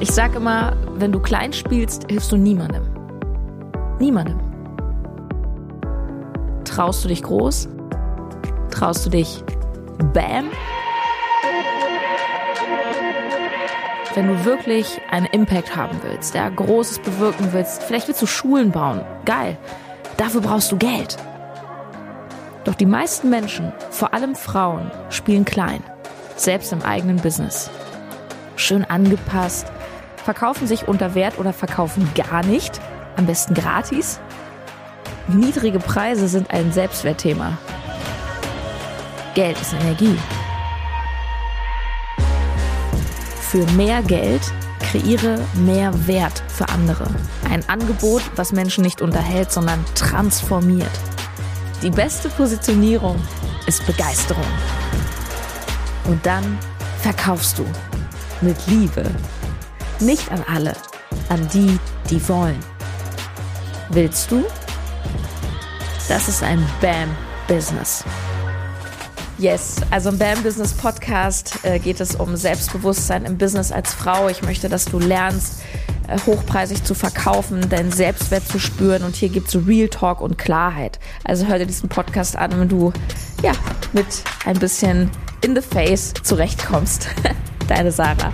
Ich sag immer, wenn du klein spielst, hilfst du niemandem. Niemandem. Traust du dich groß? Traust du dich Bam? Wenn du wirklich einen Impact haben willst, ja, Großes bewirken willst, vielleicht willst du Schulen bauen. Geil. Dafür brauchst du Geld. Doch die meisten Menschen, vor allem Frauen, spielen klein. Selbst im eigenen Business. Schön angepasst, verkaufen sich unter Wert oder verkaufen gar nicht, am besten gratis. Niedrige Preise sind ein Selbstwertthema. Geld ist Energie. Für mehr Geld kreiere mehr Wert für andere. Ein Angebot, was Menschen nicht unterhält, sondern transformiert. Die beste Positionierung ist Begeisterung. Und dann verkaufst du mit Liebe. Nicht an alle, an die, die wollen. Willst du? Das ist ein BAM-Business. Yes, also im BAM Business Podcast äh, geht es um Selbstbewusstsein im Business als Frau. Ich möchte, dass du lernst, äh, hochpreisig zu verkaufen, deinen Selbstwert zu spüren und hier gibt es Real Talk und Klarheit. Also hör dir diesen Podcast an, wenn du ja mit ein bisschen in the face zurechtkommst. Deine Sarah.